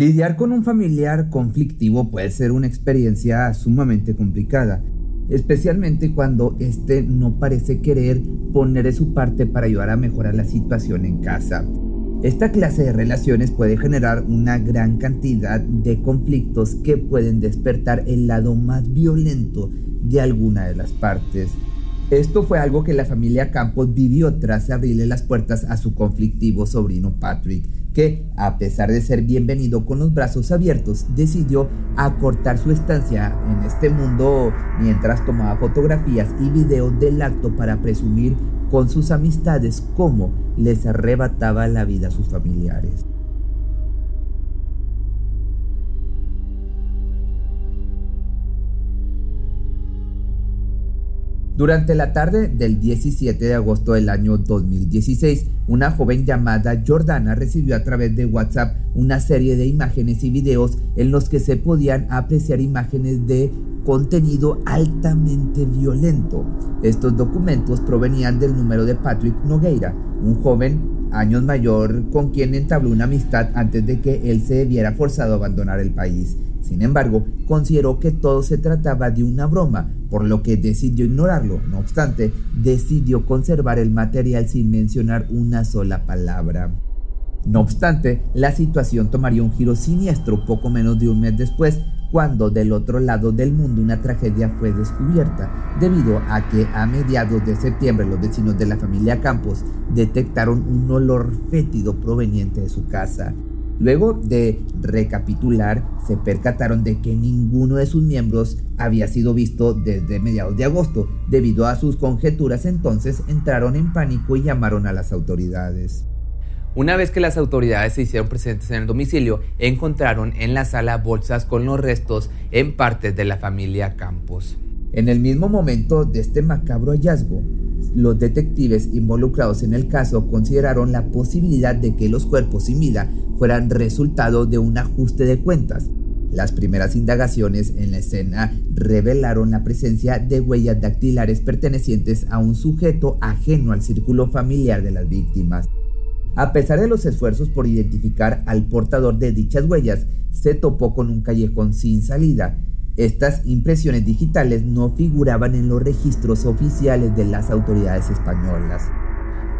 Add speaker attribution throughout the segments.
Speaker 1: Lidiar con un familiar conflictivo puede ser una experiencia sumamente complicada, especialmente cuando éste no parece querer poner de su parte para ayudar a mejorar la situación en casa. Esta clase de relaciones puede generar una gran cantidad de conflictos que pueden despertar el lado más violento de alguna de las partes. Esto fue algo que la familia Campos vivió tras abrirle las puertas a su conflictivo sobrino Patrick, que, a pesar de ser bienvenido con los brazos abiertos, decidió acortar su estancia en este mundo mientras tomaba fotografías y videos del acto para presumir con sus amistades cómo les arrebataba la vida a sus familiares. Durante la tarde del 17 de agosto del año 2016, una joven llamada Jordana recibió a través de WhatsApp una serie de imágenes y videos en los que se podían apreciar imágenes de contenido altamente violento. Estos documentos provenían del número de Patrick Nogueira, un joven años mayor con quien entabló una amistad antes de que él se viera forzado a abandonar el país. Sin embargo, consideró que todo se trataba de una broma, por lo que decidió ignorarlo. No obstante, decidió conservar el material sin mencionar una sola palabra. No obstante, la situación tomaría un giro siniestro poco menos de un mes después, cuando del otro lado del mundo una tragedia fue descubierta, debido a que a mediados de septiembre los vecinos de la familia Campos detectaron un olor fétido proveniente de su casa. Luego de recapitular, se percataron de que ninguno de sus miembros había sido visto desde mediados de agosto. Debido a sus conjeturas entonces entraron en pánico y llamaron a las autoridades. Una vez que las autoridades se hicieron presentes en el domicilio, encontraron en la sala bolsas con los restos en partes de la familia Campos. En el mismo momento de este macabro hallazgo, los detectives involucrados en el caso consideraron la posibilidad de que los cuerpos sin vida fueran resultado de un ajuste de cuentas. Las primeras indagaciones en la escena revelaron la presencia de huellas dactilares pertenecientes a un sujeto ajeno al círculo familiar de las víctimas. A pesar de los esfuerzos por identificar al portador de dichas huellas, se topó con un callejón sin salida estas impresiones digitales no figuraban en los registros oficiales de las autoridades españolas.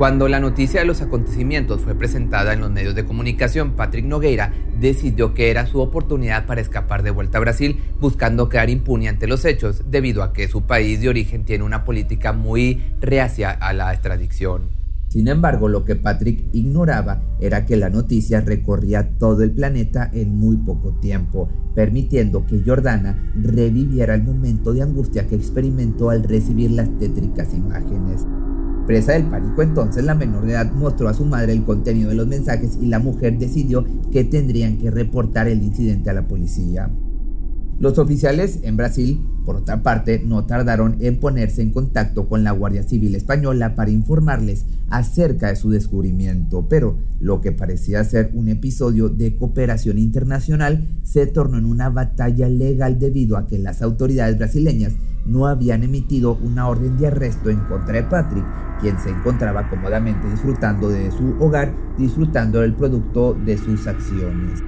Speaker 1: Cuando la noticia de los acontecimientos fue presentada en los medios de comunicación, Patrick Nogueira decidió que era su oportunidad para escapar de vuelta a Brasil, buscando quedar impune ante los hechos, debido a que su país de origen tiene una política muy reacia a la extradición. Sin embargo, lo que Patrick ignoraba era que la noticia recorría todo el planeta en muy poco tiempo, permitiendo que Jordana reviviera el momento de angustia que experimentó al recibir las tétricas imágenes. Presa del pánico entonces, la menor de edad mostró a su madre el contenido de los mensajes y la mujer decidió que tendrían que reportar el incidente a la policía. Los oficiales en Brasil, por otra parte, no tardaron en ponerse en contacto con la Guardia Civil Española para informarles acerca de su descubrimiento, pero lo que parecía ser un episodio de cooperación internacional se tornó en una batalla legal debido a que las autoridades brasileñas no habían emitido una orden de arresto en contra de Patrick, quien se encontraba cómodamente disfrutando de su hogar, disfrutando del producto de sus acciones.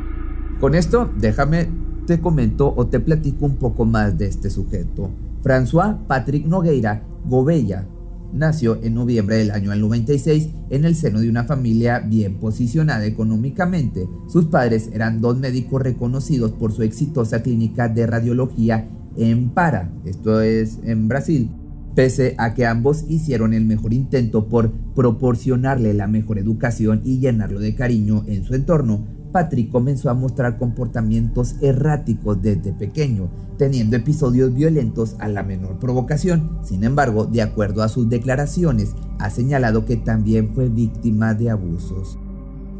Speaker 1: Con esto, déjame te comento o te platico un poco más de este sujeto. François Patrick Nogueira Gobella nació en noviembre del año 96 en el seno de una familia bien posicionada económicamente. Sus padres eran dos médicos reconocidos por su exitosa clínica de radiología en Para, esto es en Brasil, pese a que ambos hicieron el mejor intento por proporcionarle la mejor educación y llenarlo de cariño en su entorno. Patrick comenzó a mostrar comportamientos erráticos desde pequeño, teniendo episodios violentos a la menor provocación. Sin embargo, de acuerdo a sus declaraciones, ha señalado que también fue víctima de abusos.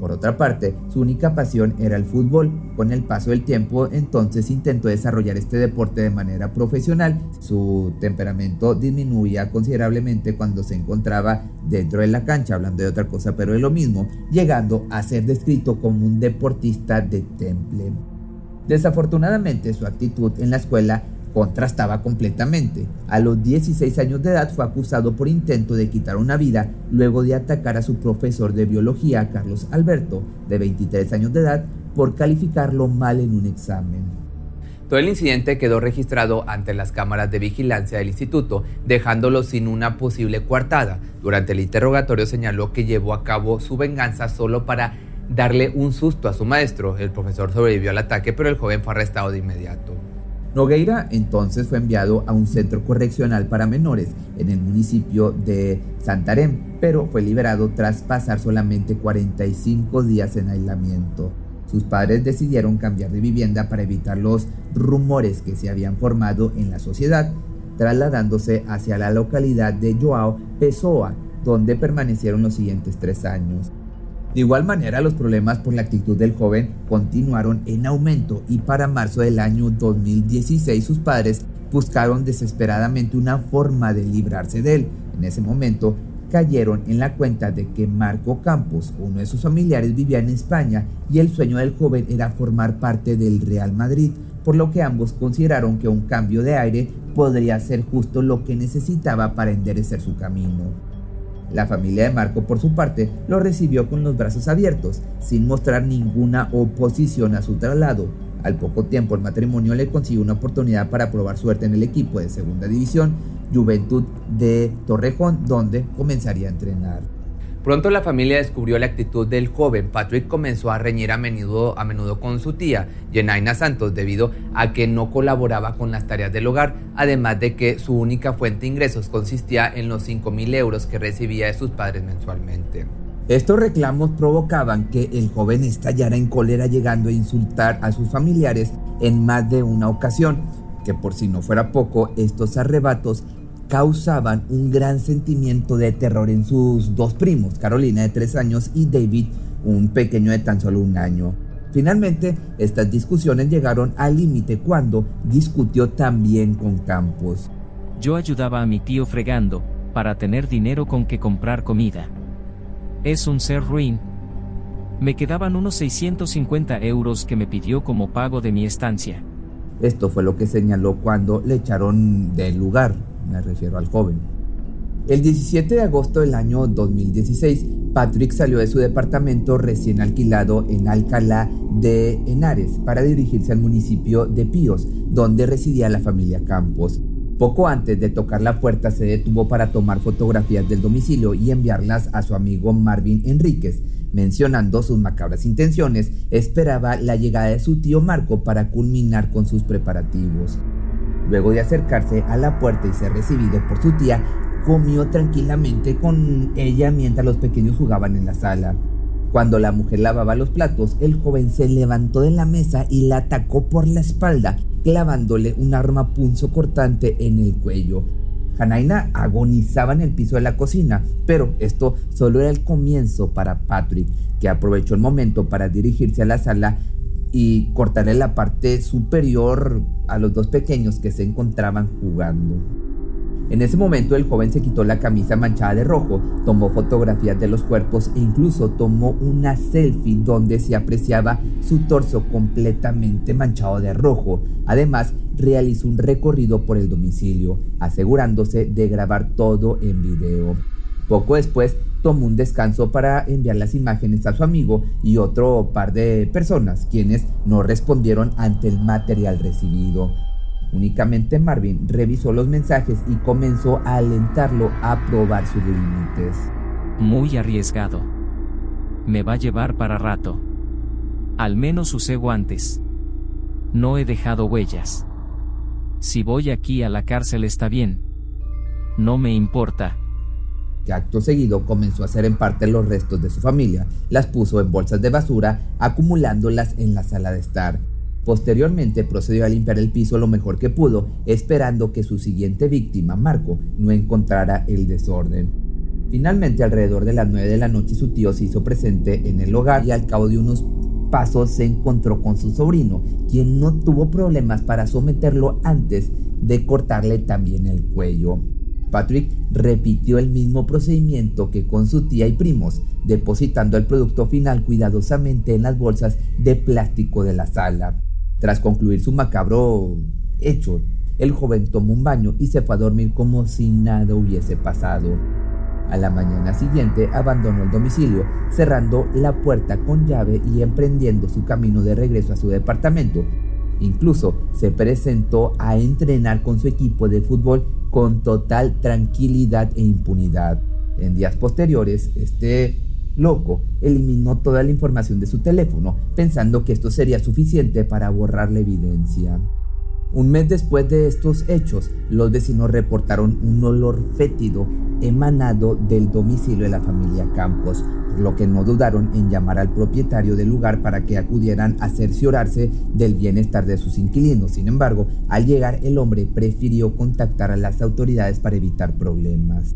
Speaker 1: Por otra parte, su única pasión era el fútbol. Con el paso del tiempo, entonces intentó desarrollar este deporte de manera profesional. Su temperamento disminuía considerablemente cuando se encontraba dentro de la cancha, hablando de otra cosa, pero de lo mismo, llegando a ser descrito como un deportista de temple. Desafortunadamente, su actitud en la escuela contrastaba completamente. A los 16 años de edad fue acusado por intento de quitar una vida luego de atacar a su profesor de biología, Carlos Alberto, de 23 años de edad, por calificarlo mal en un examen.
Speaker 2: Todo el incidente quedó registrado ante las cámaras de vigilancia del instituto, dejándolo sin una posible coartada. Durante el interrogatorio señaló que llevó a cabo su venganza solo para darle un susto a su maestro. El profesor sobrevivió al ataque, pero el joven fue arrestado de inmediato.
Speaker 1: Nogueira entonces fue enviado a un centro correccional para menores en el municipio de Santarém, pero fue liberado tras pasar solamente 45 días en aislamiento. Sus padres decidieron cambiar de vivienda para evitar los rumores que se habían formado en la sociedad, trasladándose hacia la localidad de Joao Pessoa, donde permanecieron los siguientes tres años. De igual manera, los problemas por la actitud del joven continuaron en aumento y para marzo del año 2016 sus padres buscaron desesperadamente una forma de librarse de él. En ese momento cayeron en la cuenta de que Marco Campos, uno de sus familiares, vivía en España y el sueño del joven era formar parte del Real Madrid, por lo que ambos consideraron que un cambio de aire podría ser justo lo que necesitaba para enderecer su camino. La familia de Marco, por su parte, lo recibió con los brazos abiertos, sin mostrar ninguna oposición a su traslado. Al poco tiempo, el matrimonio le consiguió una oportunidad para probar suerte en el equipo de segunda división, Juventud de Torrejón, donde comenzaría a entrenar.
Speaker 2: Pronto la familia descubrió la actitud del joven. Patrick comenzó a reñir a menudo, a menudo con su tía, Jenaina Santos, debido a que no colaboraba con las tareas del hogar, además de que su única fuente de ingresos consistía en los 5 mil euros que recibía de sus padres mensualmente.
Speaker 1: Estos reclamos provocaban que el joven estallara en cólera llegando a insultar a sus familiares en más de una ocasión, que por si no fuera poco, estos arrebatos causaban un gran sentimiento de terror en sus dos primos, Carolina de tres años y David, un pequeño de tan solo un año. Finalmente, estas discusiones llegaron al límite cuando discutió también con Campos.
Speaker 3: Yo ayudaba a mi tío fregando, para tener dinero con que comprar comida. Es un ser ruin. Me quedaban unos 650 euros que me pidió como pago de mi estancia.
Speaker 1: Esto fue lo que señaló cuando le echaron del lugar me refiero al joven. El 17 de agosto del año 2016, Patrick salió de su departamento recién alquilado en Alcalá de Henares para dirigirse al municipio de Píos, donde residía la familia Campos. Poco antes de tocar la puerta se detuvo para tomar fotografías del domicilio y enviarlas a su amigo Marvin Enríquez. Mencionando sus macabras intenciones, esperaba la llegada de su tío Marco para culminar con sus preparativos. Luego de acercarse a la puerta y ser recibido por su tía, comió tranquilamente con ella mientras los pequeños jugaban en la sala. Cuando la mujer lavaba los platos, el joven se levantó de la mesa y la atacó por la espalda, clavándole un arma cortante en el cuello. Janaina agonizaba en el piso de la cocina, pero esto solo era el comienzo para Patrick, que aprovechó el momento para dirigirse a la sala y cortarle la parte superior a los dos pequeños que se encontraban jugando. En ese momento el joven se quitó la camisa manchada de rojo, tomó fotografías de los cuerpos e incluso tomó una selfie donde se apreciaba su torso completamente manchado de rojo. Además, realizó un recorrido por el domicilio, asegurándose de grabar todo en video. Poco después tomó un descanso para enviar las imágenes a su amigo y otro par de personas quienes no respondieron ante el material recibido. Únicamente Marvin revisó los mensajes y comenzó a alentarlo a probar sus límites.
Speaker 3: Muy arriesgado. Me va a llevar para rato. Al menos usé guantes. No he dejado huellas. Si voy aquí a la cárcel está bien. No me importa.
Speaker 1: Que acto seguido comenzó a hacer en parte los restos de su familia, las puso en bolsas de basura, acumulándolas en la sala de estar. Posteriormente procedió a limpiar el piso lo mejor que pudo, esperando que su siguiente víctima, Marco, no encontrara el desorden. Finalmente, alrededor de las 9 de la noche, su tío se hizo presente en el hogar y al cabo de unos pasos se encontró con su sobrino, quien no tuvo problemas para someterlo antes de cortarle también el cuello. Patrick repitió el mismo procedimiento que con su tía y primos, depositando el producto final cuidadosamente en las bolsas de plástico de la sala. Tras concluir su macabro hecho, el joven tomó un baño y se fue a dormir como si nada hubiese pasado. A la mañana siguiente abandonó el domicilio, cerrando la puerta con llave y emprendiendo su camino de regreso a su departamento. Incluso se presentó a entrenar con su equipo de fútbol con total tranquilidad e impunidad. En días posteriores, este Loco eliminó toda la información de su teléfono, pensando que esto sería suficiente para borrar la evidencia. Un mes después de estos hechos, los vecinos reportaron un olor fétido emanado del domicilio de la familia Campos, por lo que no dudaron en llamar al propietario del lugar para que acudieran a cerciorarse del bienestar de sus inquilinos. Sin embargo, al llegar el hombre prefirió contactar a las autoridades para evitar problemas.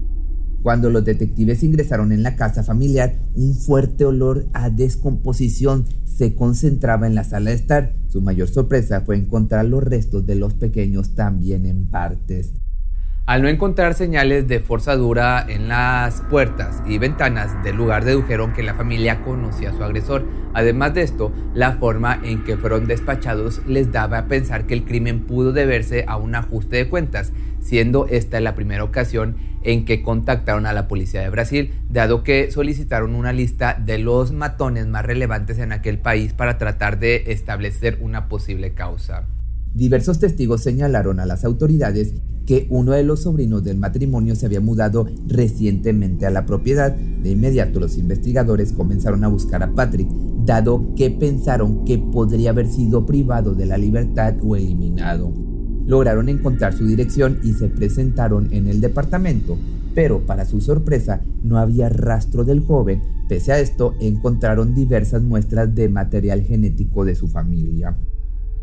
Speaker 1: Cuando los detectives ingresaron en la casa familiar, un fuerte olor a descomposición se concentraba en la sala de estar. Su mayor sorpresa fue encontrar los restos de los pequeños también en partes.
Speaker 2: Al no encontrar señales de forzadura en las puertas y ventanas del lugar dedujeron que la familia conocía a su agresor. Además de esto, la forma en que fueron despachados les daba a pensar que el crimen pudo deberse a un ajuste de cuentas, siendo esta la primera ocasión en que contactaron a la policía de Brasil, dado que solicitaron una lista de los matones más relevantes en aquel país para tratar de establecer una posible causa.
Speaker 1: Diversos testigos señalaron a las autoridades que uno de los sobrinos del matrimonio se había mudado recientemente a la propiedad. De inmediato los investigadores comenzaron a buscar a Patrick, dado que pensaron que podría haber sido privado de la libertad o eliminado lograron encontrar su dirección y se presentaron en el departamento, pero para su sorpresa no había rastro del joven, pese a esto encontraron diversas muestras de material genético de su familia.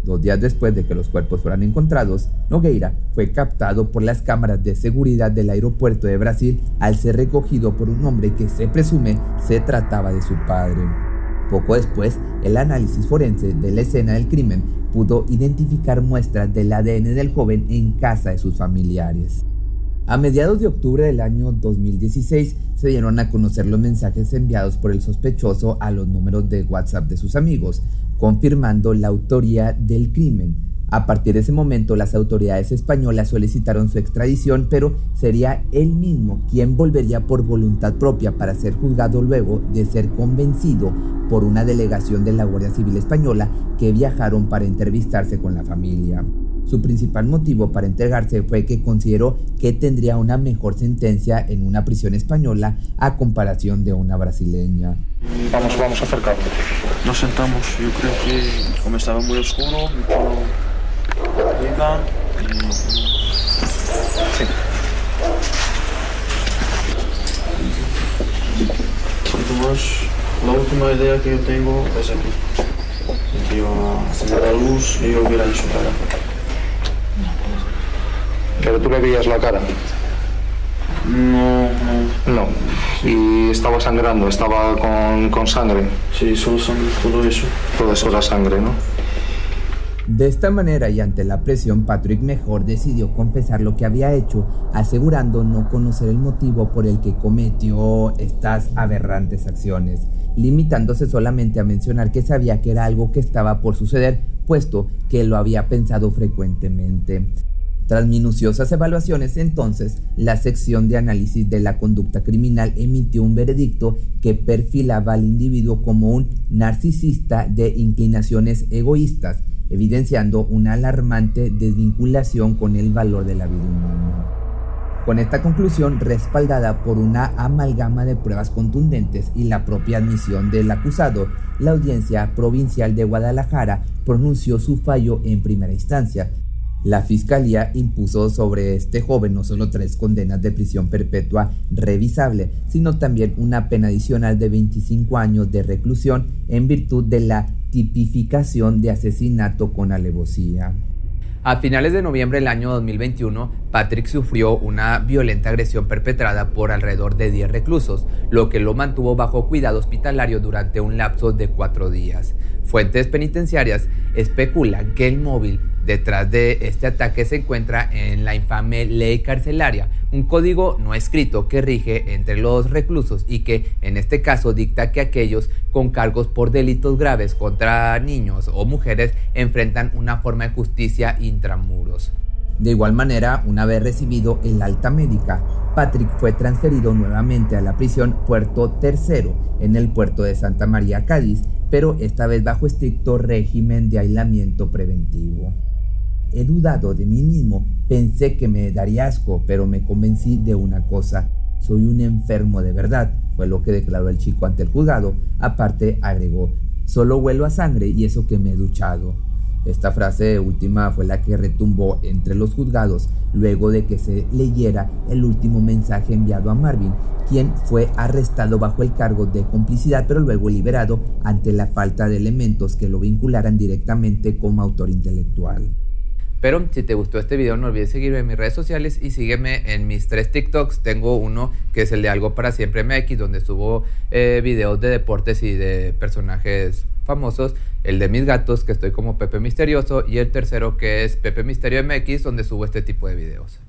Speaker 1: Dos días después de que los cuerpos fueran encontrados, Nogueira fue captado por las cámaras de seguridad del aeropuerto de Brasil al ser recogido por un hombre que se presume se trataba de su padre. Poco después, el análisis forense de la escena del crimen pudo identificar muestras del ADN del joven en casa de sus familiares. A mediados de octubre del año 2016 se dieron a conocer los mensajes enviados por el sospechoso a los números de WhatsApp de sus amigos, confirmando la autoría del crimen. A partir de ese momento, las autoridades españolas solicitaron su extradición, pero sería él mismo quien volvería por voluntad propia para ser juzgado luego de ser convencido por una delegación de la Guardia Civil Española que viajaron para entrevistarse con la familia. Su principal motivo para entregarse fue que consideró que tendría una mejor sentencia en una prisión española a comparación de una brasileña.
Speaker 4: Vamos, vamos a acercarnos. Nos sentamos, yo creo que como estaba muy oscuro, arriba y... Sí. la última idea que yo tengo es aquí. Que yo a la luz y yo hubiera su cara.
Speaker 5: ¿Pero tú le veías la cara?
Speaker 4: No,
Speaker 5: no. No. ¿Y estaba sangrando? ¿Estaba con, con sangre?
Speaker 4: Sí, solo sangre, todo eso.
Speaker 5: Todo eso era sangre, ¿no?
Speaker 1: De esta manera y ante la presión, Patrick mejor decidió confesar lo que había hecho, asegurando no conocer el motivo por el que cometió estas aberrantes acciones, limitándose solamente a mencionar que sabía que era algo que estaba por suceder, puesto que lo había pensado frecuentemente. Tras minuciosas evaluaciones, entonces, la sección de análisis de la conducta criminal emitió un veredicto que perfilaba al individuo como un narcisista de inclinaciones egoístas, evidenciando una alarmante desvinculación con el valor de la vida humana. Con esta conclusión, respaldada por una amalgama de pruebas contundentes y la propia admisión del acusado, la Audiencia Provincial de Guadalajara pronunció su fallo en primera instancia, la fiscalía impuso sobre este joven no solo tres condenas de prisión perpetua revisable, sino también una pena adicional de 25 años de reclusión en virtud de la tipificación de asesinato con alevosía.
Speaker 2: A finales de noviembre del año 2021, Patrick sufrió una violenta agresión perpetrada por alrededor de 10 reclusos, lo que lo mantuvo bajo cuidado hospitalario durante un lapso de cuatro días. Fuentes penitenciarias especulan que el móvil Detrás de este ataque se encuentra en la infame ley carcelaria, un código no escrito que rige entre los reclusos y que en este caso dicta que aquellos con cargos por delitos graves contra niños o mujeres enfrentan una forma de justicia intramuros.
Speaker 1: De igual manera, una vez recibido el alta médica, Patrick fue transferido nuevamente a la prisión Puerto Tercero en el puerto de Santa María, Cádiz, pero esta vez bajo estricto régimen de aislamiento preventivo. He dudado de mí mismo, pensé que me daría asco, pero me convencí de una cosa. Soy un enfermo de verdad, fue lo que declaró el chico ante el juzgado. Aparte, agregó, solo huelo a sangre y eso que me he duchado. Esta frase última fue la que retumbó entre los juzgados luego de que se leyera el último mensaje enviado a Marvin, quien fue arrestado bajo el cargo de complicidad pero luego liberado ante la falta de elementos que lo vincularan directamente como autor intelectual.
Speaker 2: Pero si te gustó este video no olvides seguirme en mis redes sociales y sígueme en mis tres TikToks. Tengo uno que es el de Algo para Siempre MX, donde subo eh, videos de deportes y de personajes famosos. El de mis gatos, que estoy como Pepe Misterioso. Y el tercero que es Pepe Misterio MX, donde subo este tipo de videos.